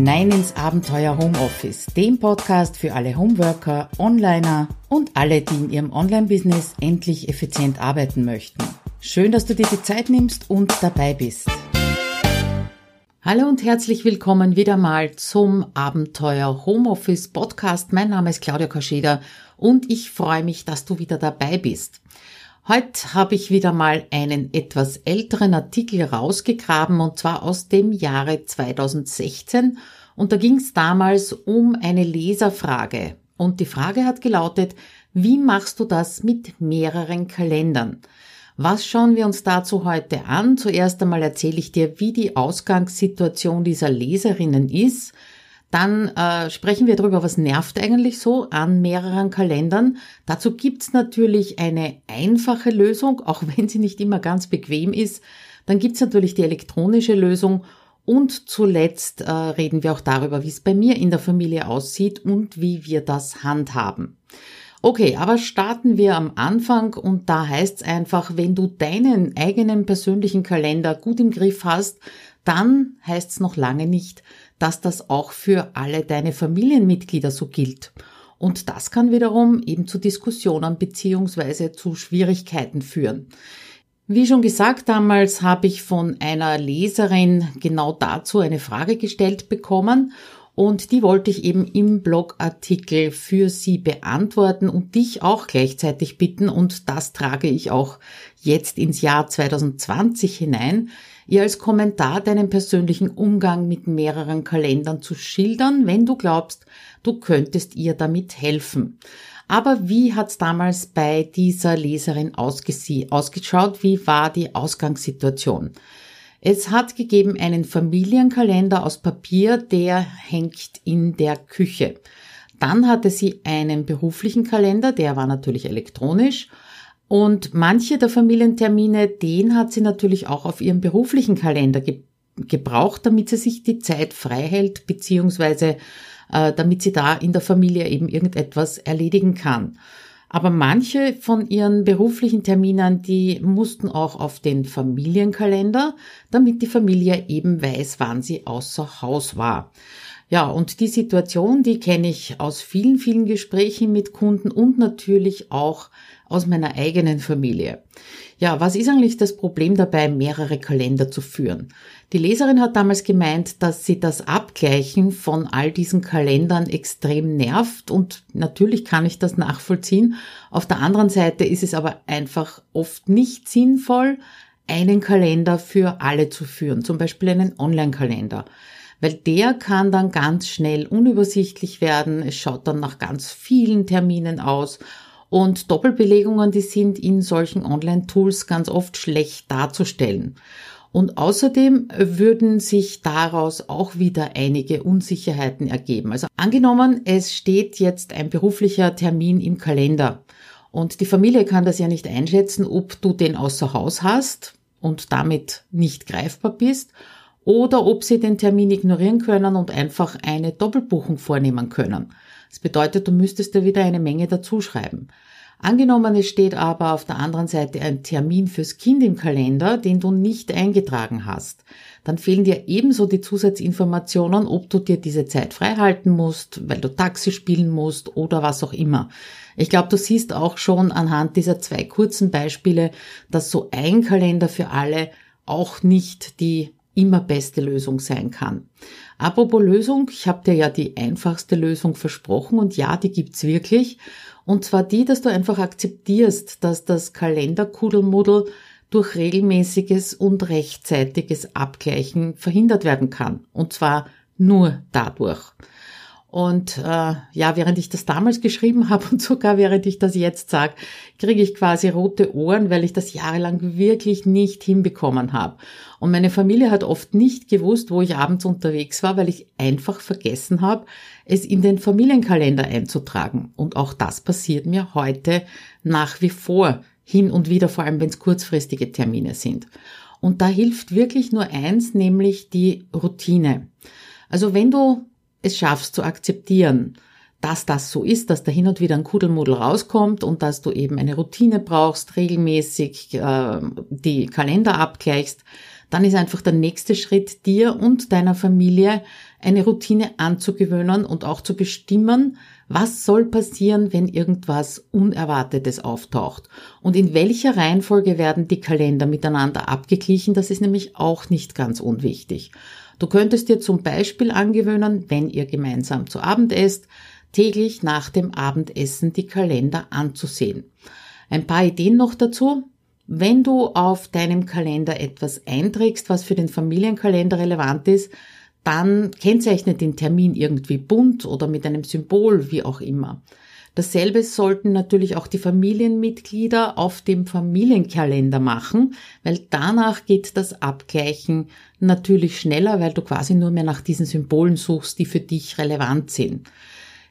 hinein ins Abenteuer Homeoffice, dem Podcast für alle Homeworker, Onliner und alle, die in ihrem Online-Business endlich effizient arbeiten möchten. Schön, dass du dir die Zeit nimmst und dabei bist. Hallo und herzlich willkommen wieder mal zum Abenteuer Homeoffice Podcast. Mein Name ist Claudia Kascheda und ich freue mich, dass du wieder dabei bist. Heute habe ich wieder mal einen etwas älteren Artikel rausgegraben und zwar aus dem Jahre 2016 und da ging es damals um eine Leserfrage und die Frage hat gelautet, wie machst du das mit mehreren Kalendern? Was schauen wir uns dazu heute an? Zuerst einmal erzähle ich dir, wie die Ausgangssituation dieser Leserinnen ist, dann äh, sprechen wir darüber, was nervt eigentlich so an mehreren Kalendern. Dazu gibt's natürlich eine einfache Lösung, auch wenn sie nicht immer ganz bequem ist. Dann gibt's natürlich die elektronische Lösung. Und zuletzt äh, reden wir auch darüber, wie es bei mir in der Familie aussieht und wie wir das handhaben. Okay, aber starten wir am Anfang und da heißt's einfach, wenn du deinen eigenen persönlichen Kalender gut im Griff hast, dann heißt's noch lange nicht, dass das auch für alle deine Familienmitglieder so gilt. Und das kann wiederum eben zu Diskussionen beziehungsweise zu Schwierigkeiten führen. Wie schon gesagt, damals habe ich von einer Leserin genau dazu eine Frage gestellt bekommen und die wollte ich eben im Blogartikel für Sie beantworten und dich auch gleichzeitig bitten und das trage ich auch jetzt ins Jahr 2020 hinein, ihr als Kommentar deinen persönlichen Umgang mit mehreren Kalendern zu schildern, wenn du glaubst, du könntest ihr damit helfen. Aber wie hat's damals bei dieser Leserin ausgeschaut? Wie war die Ausgangssituation? Es hat gegeben einen Familienkalender aus Papier, der hängt in der Küche. Dann hatte sie einen beruflichen Kalender, der war natürlich elektronisch und manche der Familientermine, den hat sie natürlich auch auf ihrem beruflichen Kalender ge gebraucht, damit sie sich die Zeit frei hält, beziehungsweise äh, damit sie da in der Familie eben irgendetwas erledigen kann. Aber manche von ihren beruflichen Terminen, die mussten auch auf den Familienkalender, damit die Familie eben weiß, wann sie außer Haus war. Ja, und die Situation, die kenne ich aus vielen, vielen Gesprächen mit Kunden und natürlich auch aus meiner eigenen Familie. Ja, was ist eigentlich das Problem dabei, mehrere Kalender zu führen? Die Leserin hat damals gemeint, dass sie das Abgleichen von all diesen Kalendern extrem nervt und natürlich kann ich das nachvollziehen. Auf der anderen Seite ist es aber einfach oft nicht sinnvoll, einen Kalender für alle zu führen, zum Beispiel einen Online-Kalender weil der kann dann ganz schnell unübersichtlich werden. Es schaut dann nach ganz vielen Terminen aus und Doppelbelegungen, die sind in solchen Online-Tools ganz oft schlecht darzustellen. Und außerdem würden sich daraus auch wieder einige Unsicherheiten ergeben. Also angenommen, es steht jetzt ein beruflicher Termin im Kalender und die Familie kann das ja nicht einschätzen, ob du den außer Haus hast und damit nicht greifbar bist oder ob sie den Termin ignorieren können und einfach eine Doppelbuchung vornehmen können. Das bedeutet, du müsstest da wieder eine Menge dazuschreiben. Angenommen, es steht aber auf der anderen Seite ein Termin fürs Kind im Kalender, den du nicht eingetragen hast. Dann fehlen dir ebenso die Zusatzinformationen, ob du dir diese Zeit freihalten musst, weil du Taxi spielen musst oder was auch immer. Ich glaube, du siehst auch schon anhand dieser zwei kurzen Beispiele, dass so ein Kalender für alle auch nicht die immer beste Lösung sein kann. Apropos Lösung, ich habe dir ja die einfachste Lösung versprochen und ja, die gibt's wirklich. Und zwar die, dass du einfach akzeptierst, dass das Kalenderkudelmuddel durch regelmäßiges und rechtzeitiges Abgleichen verhindert werden kann. Und zwar nur dadurch. Und äh, ja, während ich das damals geschrieben habe und sogar während ich das jetzt sage, kriege ich quasi rote Ohren, weil ich das jahrelang wirklich nicht hinbekommen habe. Und meine Familie hat oft nicht gewusst, wo ich abends unterwegs war, weil ich einfach vergessen habe, es in den Familienkalender einzutragen. Und auch das passiert mir heute nach wie vor hin und wieder, vor allem wenn es kurzfristige Termine sind. Und da hilft wirklich nur eins, nämlich die Routine. Also wenn du es schaffst zu akzeptieren, dass das so ist, dass da hin und wieder ein Kudelmudel rauskommt und dass du eben eine Routine brauchst, regelmäßig äh, die Kalender abgleichst, dann ist einfach der nächste Schritt, dir und deiner Familie eine Routine anzugewöhnen und auch zu bestimmen, was soll passieren, wenn irgendwas Unerwartetes auftaucht? Und in welcher Reihenfolge werden die Kalender miteinander abgeglichen? Das ist nämlich auch nicht ganz unwichtig. Du könntest dir zum Beispiel angewöhnen, wenn ihr gemeinsam zu Abend esst, täglich nach dem Abendessen die Kalender anzusehen. Ein paar Ideen noch dazu. Wenn du auf deinem Kalender etwas einträgst, was für den Familienkalender relevant ist, dann kennzeichne den Termin irgendwie bunt oder mit einem Symbol, wie auch immer. Dasselbe sollten natürlich auch die Familienmitglieder auf dem Familienkalender machen, weil danach geht das Abgleichen natürlich schneller, weil du quasi nur mehr nach diesen Symbolen suchst, die für dich relevant sind.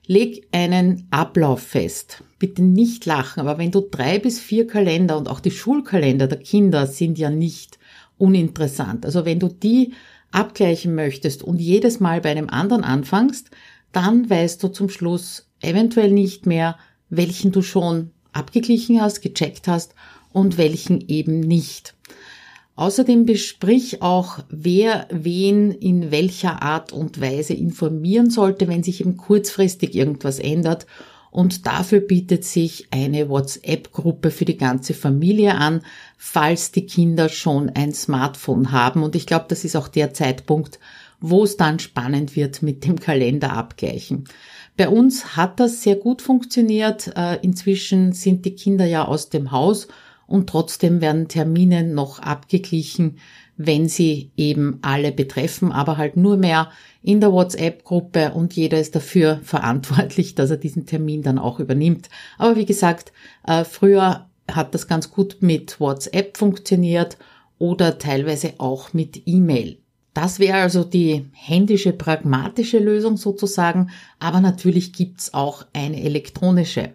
Leg einen Ablauf fest. Bitte nicht lachen, aber wenn du drei bis vier Kalender und auch die Schulkalender der Kinder sind ja nicht uninteressant. Also wenn du die abgleichen möchtest und jedes Mal bei einem anderen anfängst, dann weißt du zum Schluss eventuell nicht mehr, welchen du schon abgeglichen hast, gecheckt hast und welchen eben nicht. Außerdem besprich auch, wer wen in welcher Art und Weise informieren sollte, wenn sich eben kurzfristig irgendwas ändert und dafür bietet sich eine WhatsApp-Gruppe für die ganze Familie an, falls die Kinder schon ein Smartphone haben. Und ich glaube, das ist auch der Zeitpunkt, wo es dann spannend wird mit dem Kalender abgleichen. Bei uns hat das sehr gut funktioniert. Äh, inzwischen sind die Kinder ja aus dem Haus und trotzdem werden Termine noch abgeglichen, wenn sie eben alle betreffen, aber halt nur mehr in der WhatsApp-Gruppe und jeder ist dafür verantwortlich, dass er diesen Termin dann auch übernimmt. Aber wie gesagt, äh, früher hat das ganz gut mit WhatsApp funktioniert oder teilweise auch mit E-Mail. Das wäre also die händische, pragmatische Lösung sozusagen, aber natürlich gibt's auch eine elektronische.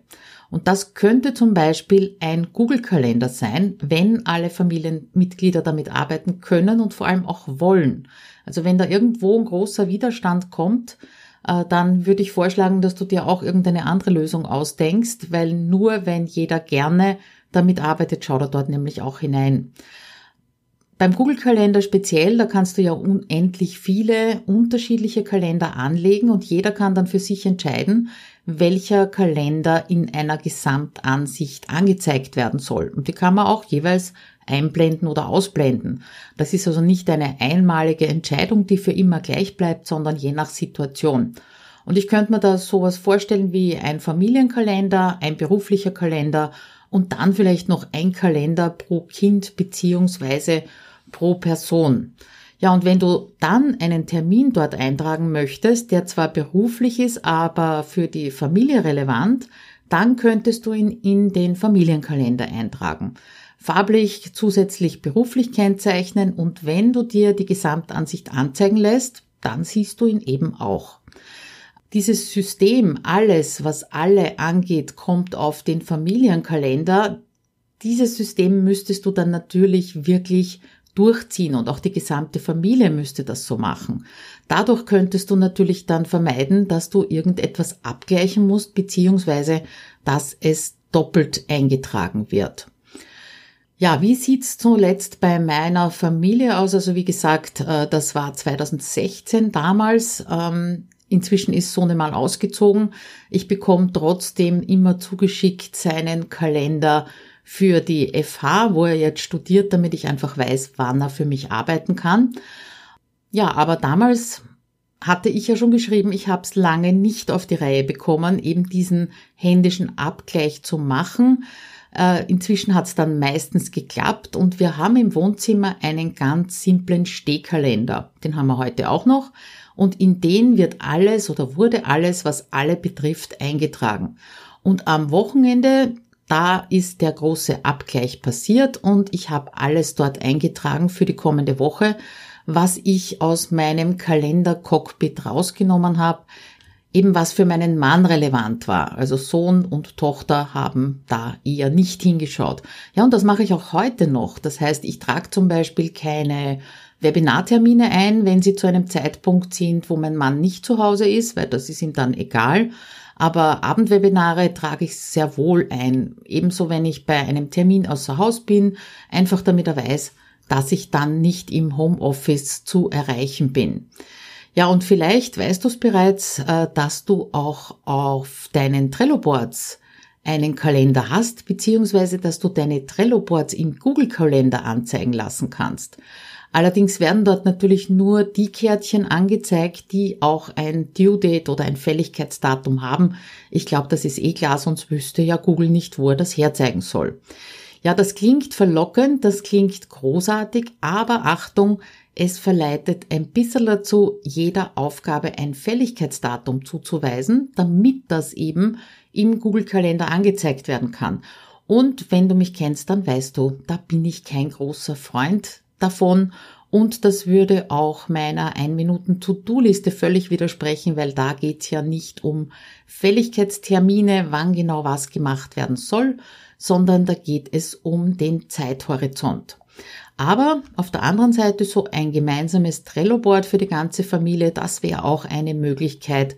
Und das könnte zum Beispiel ein Google-Kalender sein, wenn alle Familienmitglieder damit arbeiten können und vor allem auch wollen. Also wenn da irgendwo ein großer Widerstand kommt, äh, dann würde ich vorschlagen, dass du dir auch irgendeine andere Lösung ausdenkst, weil nur wenn jeder gerne damit arbeitet, schaut er dort nämlich auch hinein. Beim Google-Kalender speziell, da kannst du ja unendlich viele unterschiedliche Kalender anlegen und jeder kann dann für sich entscheiden, welcher Kalender in einer Gesamtansicht angezeigt werden soll. Und die kann man auch jeweils einblenden oder ausblenden. Das ist also nicht eine einmalige Entscheidung, die für immer gleich bleibt, sondern je nach Situation. Und ich könnte mir da sowas vorstellen wie ein Familienkalender, ein beruflicher Kalender und dann vielleicht noch ein Kalender pro Kind beziehungsweise pro Person. Ja, und wenn du dann einen Termin dort eintragen möchtest, der zwar beruflich ist, aber für die Familie relevant, dann könntest du ihn in den Familienkalender eintragen. Farblich zusätzlich beruflich kennzeichnen und wenn du dir die Gesamtansicht anzeigen lässt, dann siehst du ihn eben auch. Dieses System, alles, was alle angeht, kommt auf den Familienkalender. Dieses System müsstest du dann natürlich wirklich durchziehen und auch die gesamte Familie müsste das so machen. Dadurch könntest du natürlich dann vermeiden, dass du irgendetwas abgleichen musst, beziehungsweise dass es doppelt eingetragen wird. Ja, wie sieht's zuletzt bei meiner Familie aus? Also wie gesagt, äh, das war 2016 damals. Inzwischen ist Sohnemann ausgezogen. Ich bekomme trotzdem immer zugeschickt seinen Kalender für die FH, wo er jetzt studiert, damit ich einfach weiß, wann er für mich arbeiten kann. Ja, aber damals hatte ich ja schon geschrieben, ich habe es lange nicht auf die Reihe bekommen, eben diesen händischen Abgleich zu machen. Äh, inzwischen hat es dann meistens geklappt und wir haben im Wohnzimmer einen ganz simplen Stehkalender. Den haben wir heute auch noch. Und in den wird alles oder wurde alles, was alle betrifft, eingetragen. Und am Wochenende da ist der große Abgleich passiert und ich habe alles dort eingetragen für die kommende Woche, was ich aus meinem Kalender-Cockpit rausgenommen habe, eben was für meinen Mann relevant war. Also Sohn und Tochter haben da eher nicht hingeschaut. Ja, und das mache ich auch heute noch. Das heißt, ich trage zum Beispiel keine Webinartermine ein, wenn sie zu einem Zeitpunkt sind, wo mein Mann nicht zu Hause ist, weil das ist ihm dann egal. Aber Abendwebinare trage ich sehr wohl ein. Ebenso, wenn ich bei einem Termin außer Haus bin, einfach damit er weiß, dass ich dann nicht im Homeoffice zu erreichen bin. Ja, und vielleicht weißt du es bereits, äh, dass du auch auf deinen Trello-Boards einen Kalender hast, beziehungsweise dass du deine Trello-Boards im Google-Kalender anzeigen lassen kannst. Allerdings werden dort natürlich nur die Kärtchen angezeigt, die auch ein Due Date oder ein Fälligkeitsdatum haben. Ich glaube, das ist eh klar, sonst wüsste ja Google nicht, wo er das herzeigen soll. Ja, das klingt verlockend, das klingt großartig, aber Achtung, es verleitet ein bisschen dazu, jeder Aufgabe ein Fälligkeitsdatum zuzuweisen, damit das eben im Google-Kalender angezeigt werden kann. Und wenn du mich kennst, dann weißt du, da bin ich kein großer Freund davon und das würde auch meiner 1-Minuten-To-Do-Liste völlig widersprechen, weil da geht's ja nicht um Fälligkeitstermine, wann genau was gemacht werden soll, sondern da geht es um den Zeithorizont. Aber auf der anderen Seite so ein gemeinsames Trello-Board für die ganze Familie, das wäre auch eine Möglichkeit,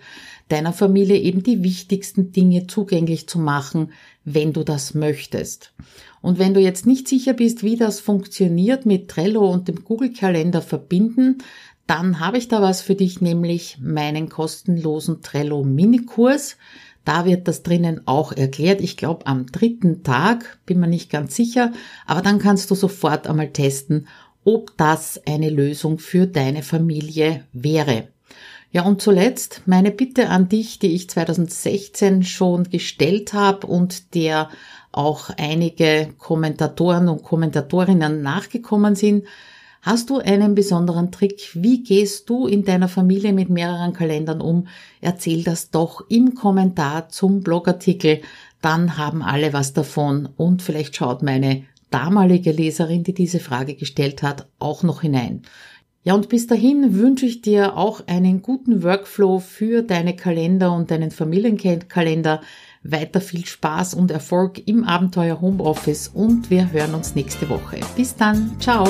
deiner Familie eben die wichtigsten Dinge zugänglich zu machen, wenn du das möchtest. Und wenn du jetzt nicht sicher bist, wie das funktioniert mit Trello und dem Google-Kalender verbinden, dann habe ich da was für dich, nämlich meinen kostenlosen Trello Minikurs. Da wird das drinnen auch erklärt. Ich glaube am dritten Tag, bin mir nicht ganz sicher, aber dann kannst du sofort einmal testen, ob das eine Lösung für deine Familie wäre. Ja, und zuletzt meine Bitte an dich, die ich 2016 schon gestellt habe und der auch einige Kommentatoren und Kommentatorinnen nachgekommen sind. Hast du einen besonderen Trick? Wie gehst du in deiner Familie mit mehreren Kalendern um? Erzähl das doch im Kommentar zum Blogartikel. Dann haben alle was davon und vielleicht schaut meine damalige Leserin, die diese Frage gestellt hat, auch noch hinein. Ja, und bis dahin wünsche ich dir auch einen guten Workflow für deine Kalender und deinen Familienkalender. Weiter viel Spaß und Erfolg im Abenteuer Homeoffice und wir hören uns nächste Woche. Bis dann, ciao!